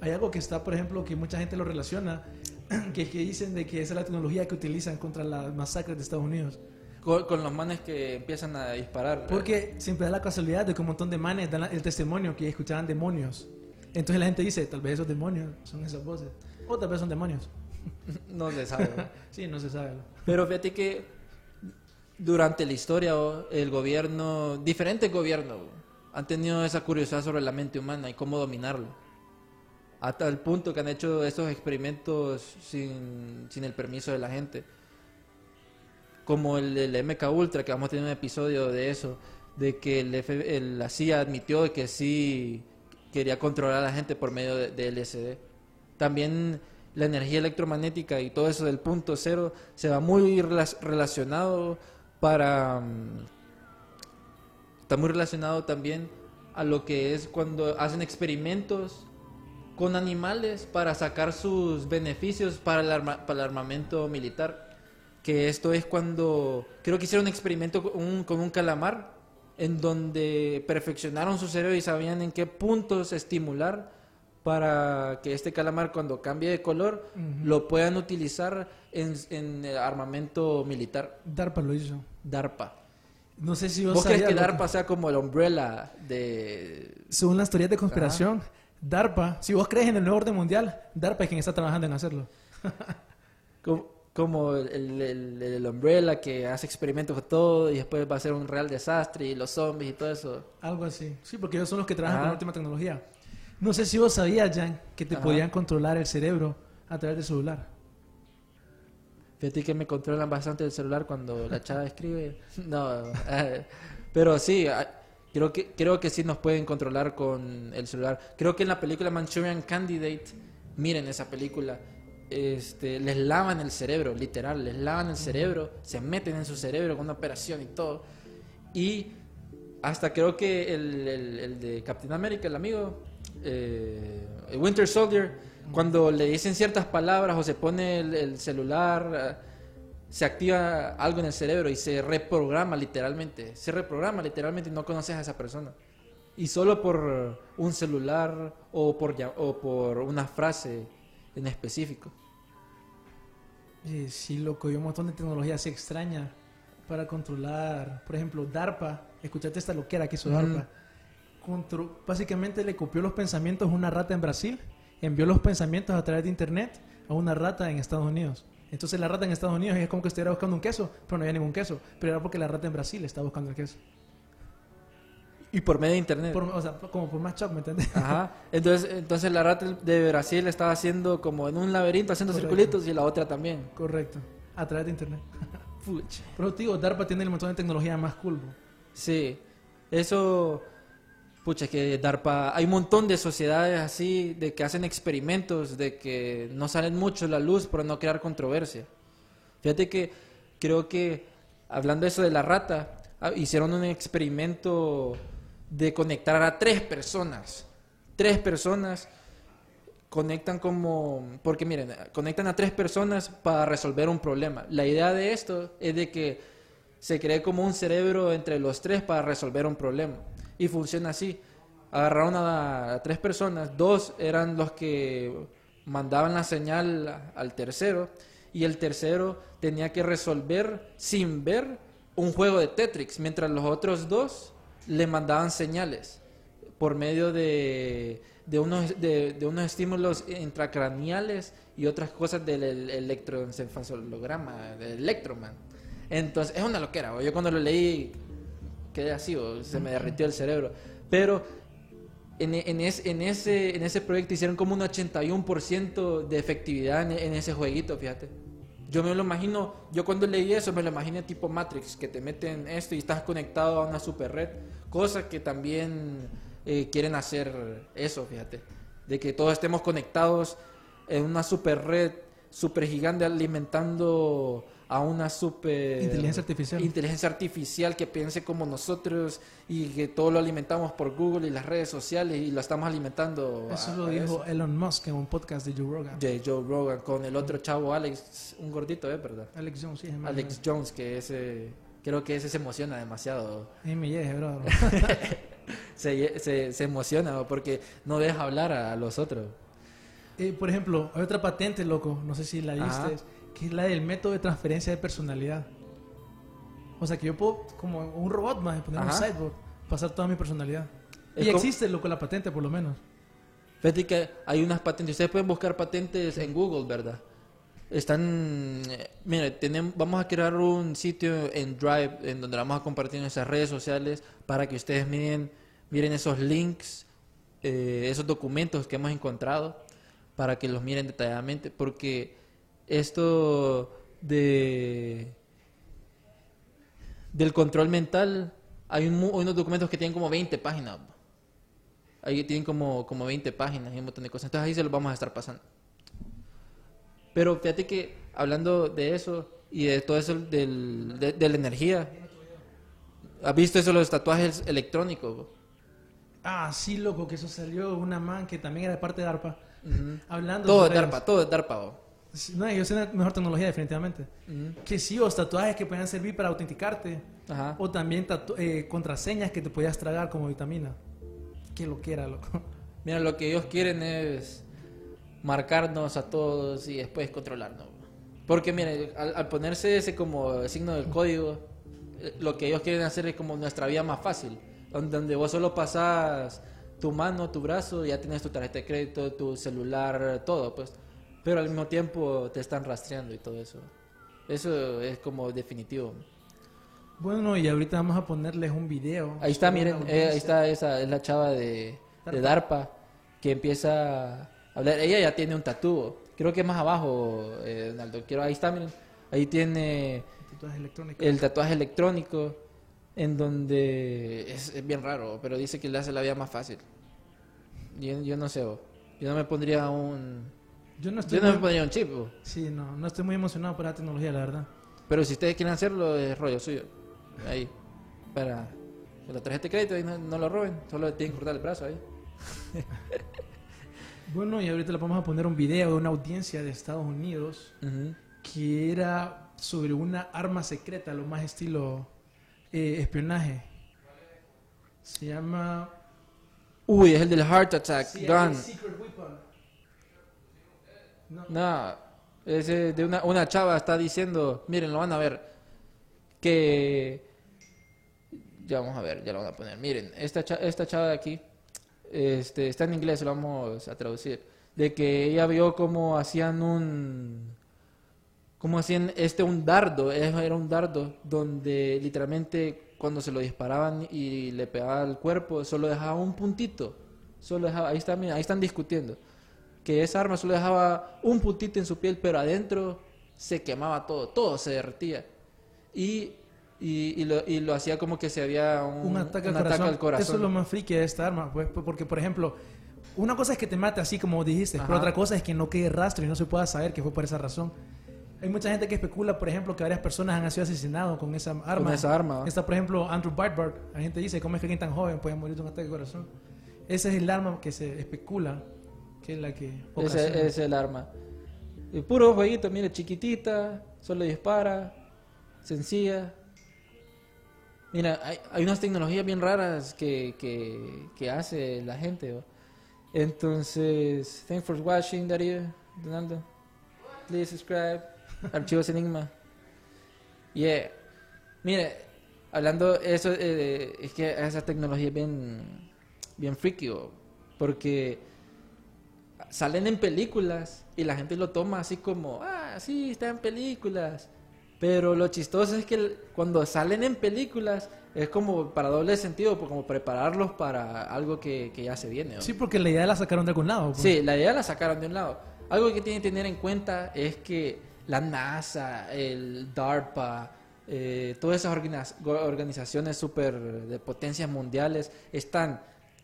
Hay algo que está, por ejemplo, que mucha gente lo relaciona, (clears throat) que es que dicen de que esa es la tecnología que utilizan contra las masacres de Estados Unidos. Con, con los manes que empiezan a disparar. Porque siempre da la casualidad de que un montón de manes dan el testimonio que escuchaban demonios. Entonces la gente dice, tal vez esos demonios son esas voces. O tal vez son demonios. (laughs) No se sabe. ¿no? (laughs) Sí, no se sabe. Pero fíjate que durante la historia el gobierno, diferentes gobiernos han tenido esa curiosidad sobre la mente humana y cómo dominarlo. Hasta el punto que han hecho esos experimentos sin, sin el permiso de la gente. Como el, el MK Ultra, que vamos a tener un episodio de eso, de que el F- el- la CIA admitió que sí quería controlar a la gente por medio de, de LSD. También la energía electromagnética y todo eso del punto cero se va muy rela- relacionado para... mm, Está muy relacionado también a lo que es cuando hacen experimentos con animales para sacar sus beneficios para el, arma- para el armamento militar. Que esto es cuando creo que hicieron un experimento con un, con un calamar en donde perfeccionaron su cerebro y sabían en qué puntos estimular para que este calamar cuando cambie de color lo puedan utilizar en, en el armamento militar. DARPA lo hizo. DARPA. No sé si vos, ¿Vos crees que DARPA sea como el umbrella de... Según las teorías de conspiración, DARPA, si vos crees en el nuevo orden mundial, DARPA es quien está trabajando en hacerlo. (laughs) como, el, el- el umbrella que hace experimentos con todo y después va a ser un real desastre y los zombies y todo eso? Algo así. Sí, porque ellos son los que trabajan Ajá. con la última tecnología. No sé si vos sabías, Jan, que te Ajá. podían controlar el cerebro a través del celular. Fíjate que me controlan bastante el celular cuando la chava escribe. (laughs) No, eh, pero sí, ah, creo que, creo que sí nos pueden controlar con el celular. Creo que en la película Manchurian Candidate, miren esa película, este, les lavan el cerebro, literal, les lavan el cerebro, se meten en su cerebro con una operación y todo. Y hasta creo que el, el- el de Captain America, el amigo, eh, Winter Soldier, cuando le dicen ciertas palabras o se pone el, el celular, eh, se activa algo en el cerebro y se reprograma literalmente. Se reprograma literalmente y no conoces a esa persona. Y solo por un celular o por, o por una frase en específico. Eh, sí, loco, y un montón de tecnología así extraña para controlar, por ejemplo, DARPA. Escuchaste esta loquera que hizo Ujú. DARPA. Básicamente le copió los pensamientos a una rata en Brasil, envió los pensamientos a través de internet a una rata en Estados Unidos. Entonces la rata en Estados Unidos es como que estuviera buscando un queso, pero no había ningún queso. Pero era porque la rata en Brasil estaba buscando el queso. Y por medio de internet. Por- o sea, como por más shock, ¿me entiendes? Ajá. Entonces, entonces la rata de Brasil estaba haciendo como en un laberinto, haciendo Correcto. circulitos y la otra también. Correcto. A través de internet. (laughs) Pucha. Pero digo, DARPA tiene el montón de tecnología más cool. bro. Sí, eso, pucha, que DARPA, hay un montón de sociedades así, de que hacen experimentos, de que no salen mucho la luz por no crear controversia. Fíjate que creo que, hablando de eso de la rata, ah, hicieron un experimento de conectar a tres personas. Tres personas conectan como, porque miren, conectan a tres personas para resolver un problema. La idea de esto es de que se cree como un cerebro entre los tres para resolver un problema. Y funciona así. Agarraron a, tres personas, dos eran los que mandaban la señal al tercero y el tercero tenía que resolver sin ver un juego de Tetris, mientras los otros dos le mandaban señales por medio de, de unos, de, unos estímulos intracraneales y otras cosas del el- electroencefalograma, del Electroman. Entonces, es una loquera. Yo cuando lo leí quedé así, ¿o? se me derritió el cerebro. Pero en, en, es- en ese, en ese proyecto hicieron como un 81% de efectividad en, en ese jueguito, fíjate. Yo me lo imagino, yo cuando leí eso me lo imaginé tipo Matrix, que te meten esto y estás conectado a una super red, cosa que también eh, quieren hacer eso, fíjate. de que todos estemos conectados en una super red, super gigante alimentando a una super Inteligencia artificial. inteligencia artificial que piense como nosotros y que todo lo alimentamos por Google y las redes sociales y lo estamos alimentando. Eso a- lo a dijo Elon Musk en un podcast de Joe Rogan. de Joe Rogan con el otro chavo Alex, un gordito, ¿eh? ¿Verdad? Alex Jones, sí, Alex Jones, que ese, creo que ese se emociona demasiado. Ahí me llega, bro. (laughs) Se, se, se emociona porque no deja hablar a, a los otros. Eh, por ejemplo, hay otra patente, loco, no sé si la Ajá. Que es la del método de transferencia de personalidad. O sea, que yo puedo, como un robot más, poner un sideboard, pasar toda mi personalidad. Es y como- existe, loco, la patente, por lo menos. Fíjate que hay unas patentes, ustedes pueden buscar patentes en Google, ¿verdad? Están, eh, mire, tenemos, vamos a crear un sitio en Drive en donde vamos a compartir nuestras redes sociales para que ustedes miren, miren esos links, eh, esos documentos que hemos encontrado, para que los miren detalladamente, porque esto de del control mental, hay, un unos documentos que tienen como 20 páginas. Ahí tienen como, como 20 páginas y un montón de cosas. Entonces ahí se los vamos a estar pasando. Pero fíjate que hablando de eso y de todo eso del, de, de la energía, ¿has visto eso de los tatuajes electrónicos? bo? Ah, sí, loco, que eso salió una man que también era de parte de DARPA. Hablando Todo es sobre DARPA, todo es DARPA. bo. No, yo sé la mejor tecnología, definitivamente. Ujú. Que sí, los tatuajes que puedan servir para autenticarte. Ajá. O también eh, contraseñas que te podías tragar como vitamina. Que lo quiera, loco. Mira, lo que ellos quieren es marcarnos a todos y después controlarnos. Porque, mire, al, al ponerse ese como signo del código, eh, lo que ellos quieren hacer es como nuestra vida más fácil, donde, vos solo pasas tu mano, tu brazo, y ya tienes tu tarjeta de crédito, tu celular, todo, pues. Pero al mismo tiempo te están rastreando y todo eso. Eso es como definitivo. Bueno, y ahorita vamos a ponerles un video. Ahí está, miren, eh, ahí está esa, es la chava de, de DARPA que empieza a hablar. Ella ya tiene un tatúo, creo que más abajo, eh, Donaldo. Quiero, ahí está, miren, ahí tiene Tatuajes electrónicos. el tatuaje electrónico en donde es, es bien raro, pero dice que le hace la vida más fácil. Yo, yo no sé, yo no me pondría un, Yo no estoy yo no me muy... pondría un chip. Sí, no, no estoy muy emocionado por la tecnología, la verdad. pero si ustedes quieren hacerlo es rollo suyo, ahí, para la tarjeta de crédito y no, no lo roben, solo tienen que cortar el brazo ahí. (laughs) Bueno, y ahorita le vamos a poner un video de una audiencia de Estados Unidos que era sobre una arma secreta, lo más estilo eh, espionaje. Se llama... Uy, es el del Heart Attack Gun. Secret Weapon. No, ese de una, una chava está diciendo, miren, lo van a ver, que... Ya vamos a ver, ya lo van a poner. Miren, esta, esta chava de aquí, este, está en inglés, lo vamos a traducir, de que ella vio cómo hacían un... Cómo hacían este un dardo, es- era un dardo donde literalmente cuando se lo disparaban y le pegaba al cuerpo, solo dejaba un puntito. Solo dejaba, ahí, está, mira, ahí están discutiendo que esa arma solo dejaba un puntito en su piel, pero adentro se quemaba todo, todo se derretía. Y, y, y lo, y lo hacía como que se había un, un ataque, un al, corazón. al corazón. Eso es lo más friki de esta arma, pues, pues, porque por ejemplo, una cosa es que te mate así como dijiste, Ajá. pero otra cosa es que no quede rastro y no se pueda saber que fue por esa razón. Hay mucha gente que especula, por ejemplo, que varias personas han sido asesinadas con esa arma. Con esa arma. Está, por ejemplo, Andrew Breitbart. La gente dice, ¿cómo es que alguien tan joven puede morir de un ataque de corazón? Esa es el arma que se especula que es la que. Ese es el arma. Y puro jueguito, mire, chiquitita, solo dispara, sencilla. Mira, hay, hay unas tecnologías bien raras que, que, que hace la gente. Entonces, thanks for watching, Darío, Donaldo. Please subscribe. (laughs) Archivos Enigma. Yeah. Mire, hablando eso, eh, es que esa tecnología es bien, bien freaky, ¿va? porque salen en películas y la gente lo toma así como, ah, sí, está en películas. Pero lo chistoso es que cuando salen en películas es como para doble sentido, pues, como prepararlos para algo que, que ya se viene. Sí, porque la idea la sacaron de algún lado. pues. Sí, la idea la sacaron de un lado. Algo que tienen que tener en cuenta es que la NASA, el DARPA, eh, todas esas organizaciones super de potencias mundiales están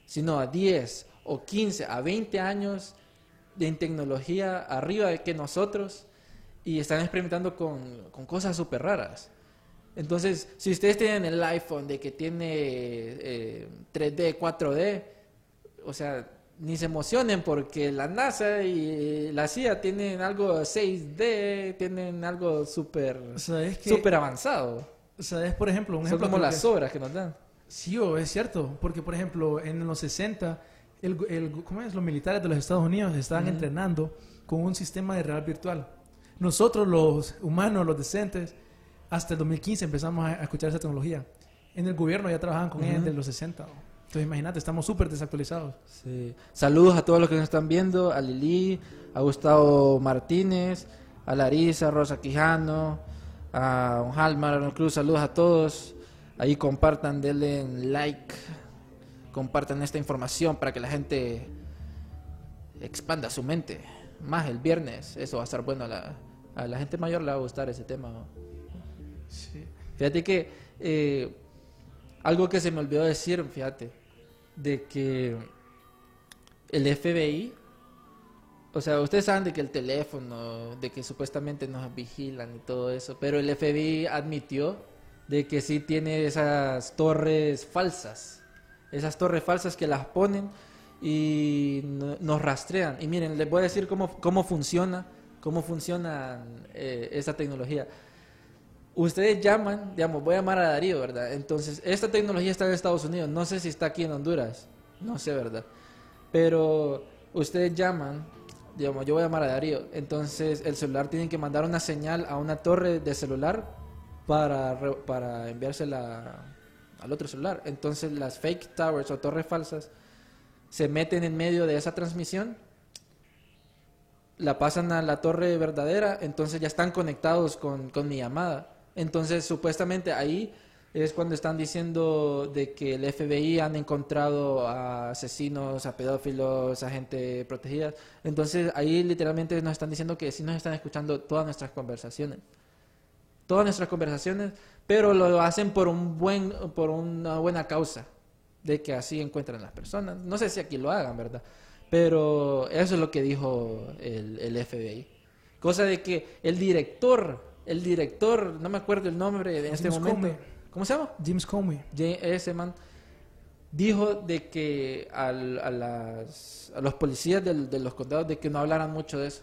sino a 10 o 15, a 20 años en tecnología arriba de que nosotros y están experimentando con, con cosas súper raras. Entonces, si ustedes tienen el iPhone de que tiene eh, 3D, 4D, o sea, ni se emocionen porque la NASA y la CIA tienen algo 6D, tienen algo súper súper avanzado. ¿Sabes, por ejemplo? Un Son ejemplo como las que- obras que nos dan. Sí, o es cierto, porque por ejemplo en los 60 el, el- ¿cómo es? los militares de los Estados Unidos estaban entrenando con un sistema de real virtual. Nosotros los humanos, los decentes, hasta el 2015 empezamos a, a escuchar esa tecnología. En el gobierno ya trabajaban con ella desde los 60. ¿no? Entonces imagínate, estamos súper desactualizados. Sí. Saludos a todos los que nos están viendo, a Lili, a Gustavo Martínez, a Larisa, Rosa Quijano, a Halmar, a Cruz, saludos a todos. Ahí compartan, denle en like, compartan esta información para que la gente expanda su mente. Más el viernes, eso va a estar bueno. A la, a la gente mayor le va a gustar ese tema. Fíjate que eh, algo que se me olvidó decir, fíjate, de que el FBI, o sea, ustedes saben de que el teléfono, de que supuestamente nos vigilan y todo eso, pero el FBI admitió de que sí tiene esas torres falsas, esas torres falsas que las ponen y no- nos rastrean. Y miren, les voy a decir cómo, cómo funciona, cómo funciona eh, esa tecnología ustedes llaman, digamos, voy a llamar a Darío, ¿verdad? Entonces, esta tecnología está en Estados Unidos, no sé si está aquí en Honduras, no sé, ¿verdad? Pero ustedes llaman, digamos, yo voy a llamar a Darío, entonces el celular tiene que mandar una señal a una torre de celular para, para enviársela al otro celular. Entonces, las fake towers o torres falsas se meten en medio de esa transmisión la pasan a la torre verdadera, entonces ya están conectados con, mi llamada. Entonces, supuestamente ahí es cuando están diciendo de que el FBI han encontrado a asesinos, a pedófilos, a gente protegida. Entonces, ahí literalmente nos están diciendo que sí nos están escuchando todas nuestras conversaciones. Todas nuestras conversaciones, pero lo hacen por un buen por una buena causa, de que así encuentran las personas. No sé si aquí lo hagan, ¿verdad? Pero eso es lo que dijo el, el FBI. Cosa de que el director, el director, no me acuerdo el nombre en este momento. Comey. ¿Cómo se llama? James Comey. Ese man dijo de que al- a, las, a los policías del- de los condados de que no hablaran mucho de eso.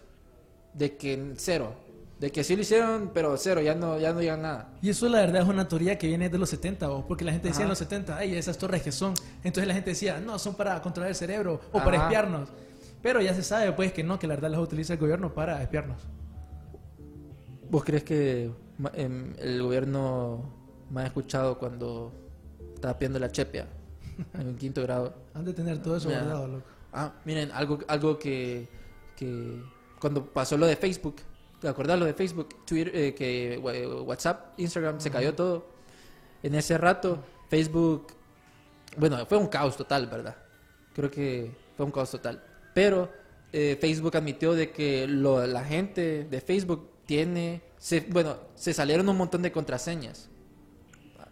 De que cero. De que sí lo hicieron, pero cero, ya no, ya no digan nada. Y eso la verdad es una teoría que viene de los 70, ¿o? porque la gente decía Ajá. en los 70, ay, esas torres que son. Entonces la gente decía, no, son para controlar el cerebro o para Ajá. espiarnos. Pero ya se sabe, pues, que no, que la verdad las utiliza el gobierno para espiarnos. ¿Vos crees que em, el gobierno me ha escuchado cuando estaba pidiendo la chepia en quinto grado? (laughs) Han de tener todo eso guardado, loco. Ah, miren, algo, algo que, que cuando pasó lo de Facebook, ¿te acordás lo de Facebook? Twitter, eh, que WhatsApp, Instagram, se cayó todo. En ese rato, Facebook, bueno, fue un caos total, ¿verdad? Creo que fue un caos total. Pero eh, Facebook admitió de que lo- la gente de Facebook tiene, se, bueno, se salieron un montón de contraseñas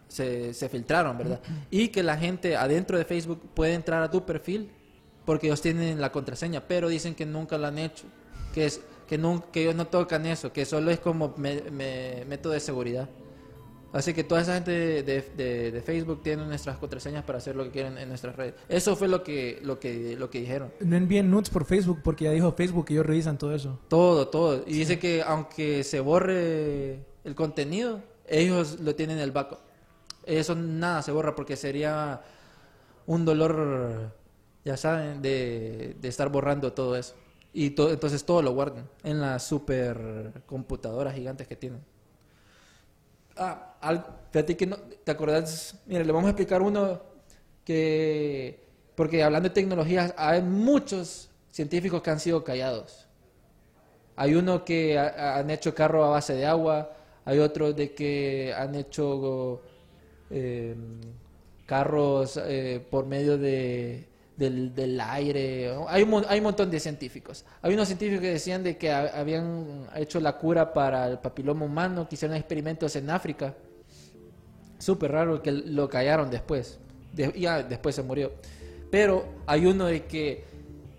se, se filtraron, ¿verdad? Y que la gente adentro de Facebook puede entrar a tu perfil porque ellos tienen la contraseña, pero dicen que nunca lo han hecho, que es que, nun- que ellos no tocan eso, que solo es como me- me- método de seguridad. Así que toda esa gente de, de- de- Facebook tiene nuestras contraseñas para hacer lo que quieren en nuestras redes. Eso fue lo que lo que lo que dijeron. No envíen nudes por Facebook porque ya dijo Facebook que ellos revisan todo eso. Todo, todo. Y dice que aunque se borre el contenido, ellos lo tienen en el backup. Eso nada se borra porque sería un dolor, ya saben, de, de estar borrando todo eso. Y to- entonces todo lo guardan en las super computadoras gigantes que tienen. Ah, al- fíjate que no, ¿te acordás? Mira, le vamos a explicar uno que, porque hablando de tecnologías, hay muchos científicos que han sido callados. Hay uno que ha- han hecho carro a base de agua, hay otros de que han hecho eh, carros eh, por medio de, del, del aire. Hay un, hay un montón de científicos. Hay unos científicos que decían de que ha- habían hecho la cura para el papiloma humano, que hicieron experimentos en África. Súper raro que lo callaron después. De- ya después se murió. Pero hay uno de que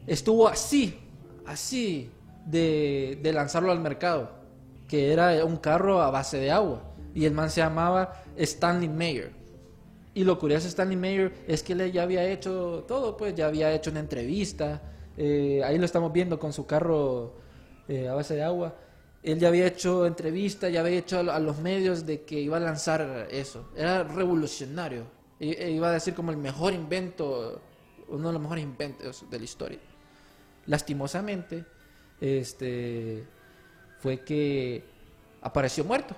estuvo así, así de, de lanzarlo al mercado, que era un carro a base de agua. Y el man se llamaba Stanley Mayer. Y lo curioso de Stanley Mayer es que él ya había hecho todo, pues ya había hecho una entrevista. eh, ahí lo estamos viendo con su carro eh, a base de agua. Él ya había hecho entrevista, ya había hecho a, lo- a los medios de que iba a lanzar eso. Era revolucionario. I- e iba a decir como el mejor invento, uno de los mejores inventos de la historia. Lastimosamente, este, fue que apareció muerto.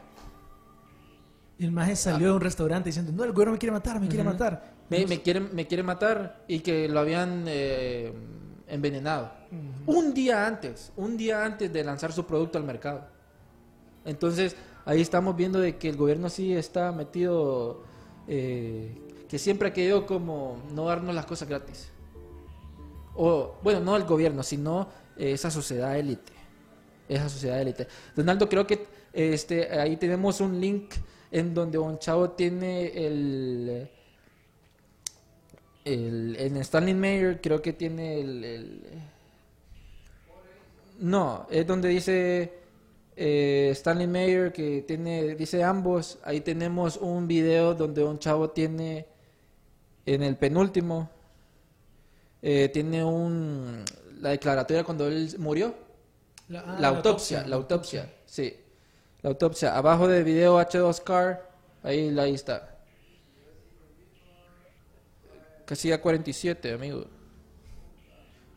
Y el maje salió de un restaurante diciendo, no, el gobierno me quiere matar, me quiere matar. Me, me quiere, me quiere matar y que lo habían eh, envenenado. Un día antes, un día antes de lanzar su producto al mercado. Entonces, ahí estamos viendo de que el gobierno sí está metido, eh, que siempre ha querido como no darnos las cosas gratis. O, bueno, no el gobierno, sino eh, esa sociedad élite. Esa sociedad élite. Donaldo, creo que este, ahí tenemos un link en donde un chavo tiene el... el en Stanley Mayer creo que tiene el... el- no, es donde dice eh, Stanley Mayer que tiene, dice ambos. Ahí tenemos un video donde un chavo tiene en el penúltimo, eh, tiene un la declaratoria cuando él murió. La, ah, la autopsia, la autopsia, sí. La autopsia. Abajo del video H2 Car, ahí, ahí está. Casilla 47, amigo.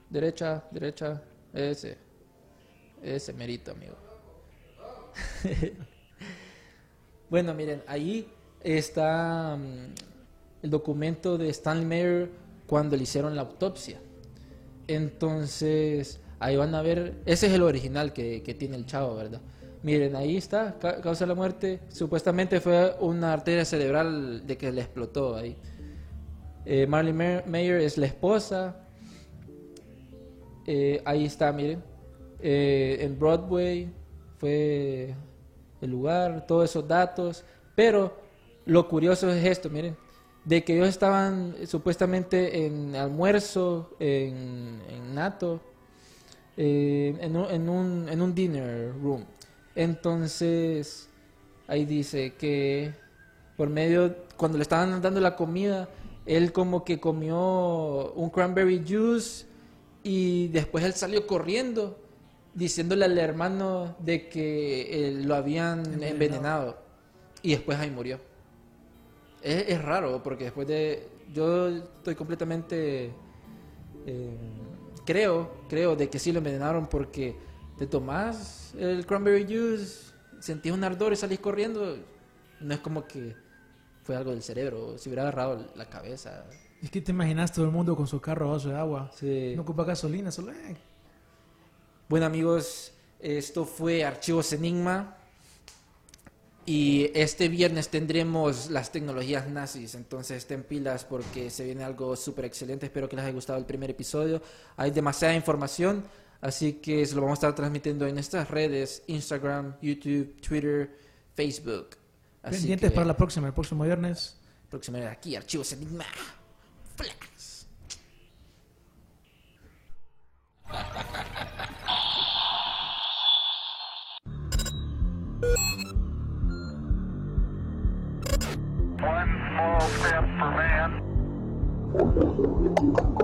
Derecha, derecha, ese. Ese merito, amigo. (laughs) bueno, miren, ahí está mm, el documento de Stanley Mayer cuando le hicieron la autopsia. Entonces, ahí van a ver, ese es el original que, que tiene el chavo, ¿verdad? Miren, ahí está, ca- causa de la muerte. Supuestamente fue una arteria cerebral de que le explotó ahí. Eh, Marley Mayer es la esposa. Eh, ahí está, miren. Eh, en Broadway fue el lugar, todos esos datos. Pero lo curioso es esto, miren. De que ellos estaban supuestamente en almuerzo, en, Nato, eh, en, un, en un dinner room. Entonces, ahí dice que por medio, cuando le estaban dando la comida, él como que comió un cranberry juice y después él salió corriendo diciéndole al hermano de que eh, lo habían Envenenado. envenenado y después ahí murió. Es, es raro porque después de... Yo estoy completamente... eh, creo, creo de que sí lo envenenaron porque te tomás el cranberry juice, sentís un ardor y salís corriendo. No es como que fue algo del cerebro, si hubiera agarrado la cabeza. Es que te imaginas todo el mundo con su carro vaso de agua. Sí. No ocupa gasolina, solo... eh, Bueno amigos, esto fue Archivos Enigma y este viernes tendremos las tecnologías nazis, entonces estén pilas porque se viene algo súper excelente, espero que les haya gustado el primer episodio, hay demasiada información, así que se lo vamos a estar transmitiendo en nuestras redes, Instagram, YouTube, Twitter, Facebook. Así Pendientes que, para la próxima, el próximo viernes. próxima aquí, Archivos Enigma. Flash. One small step for man.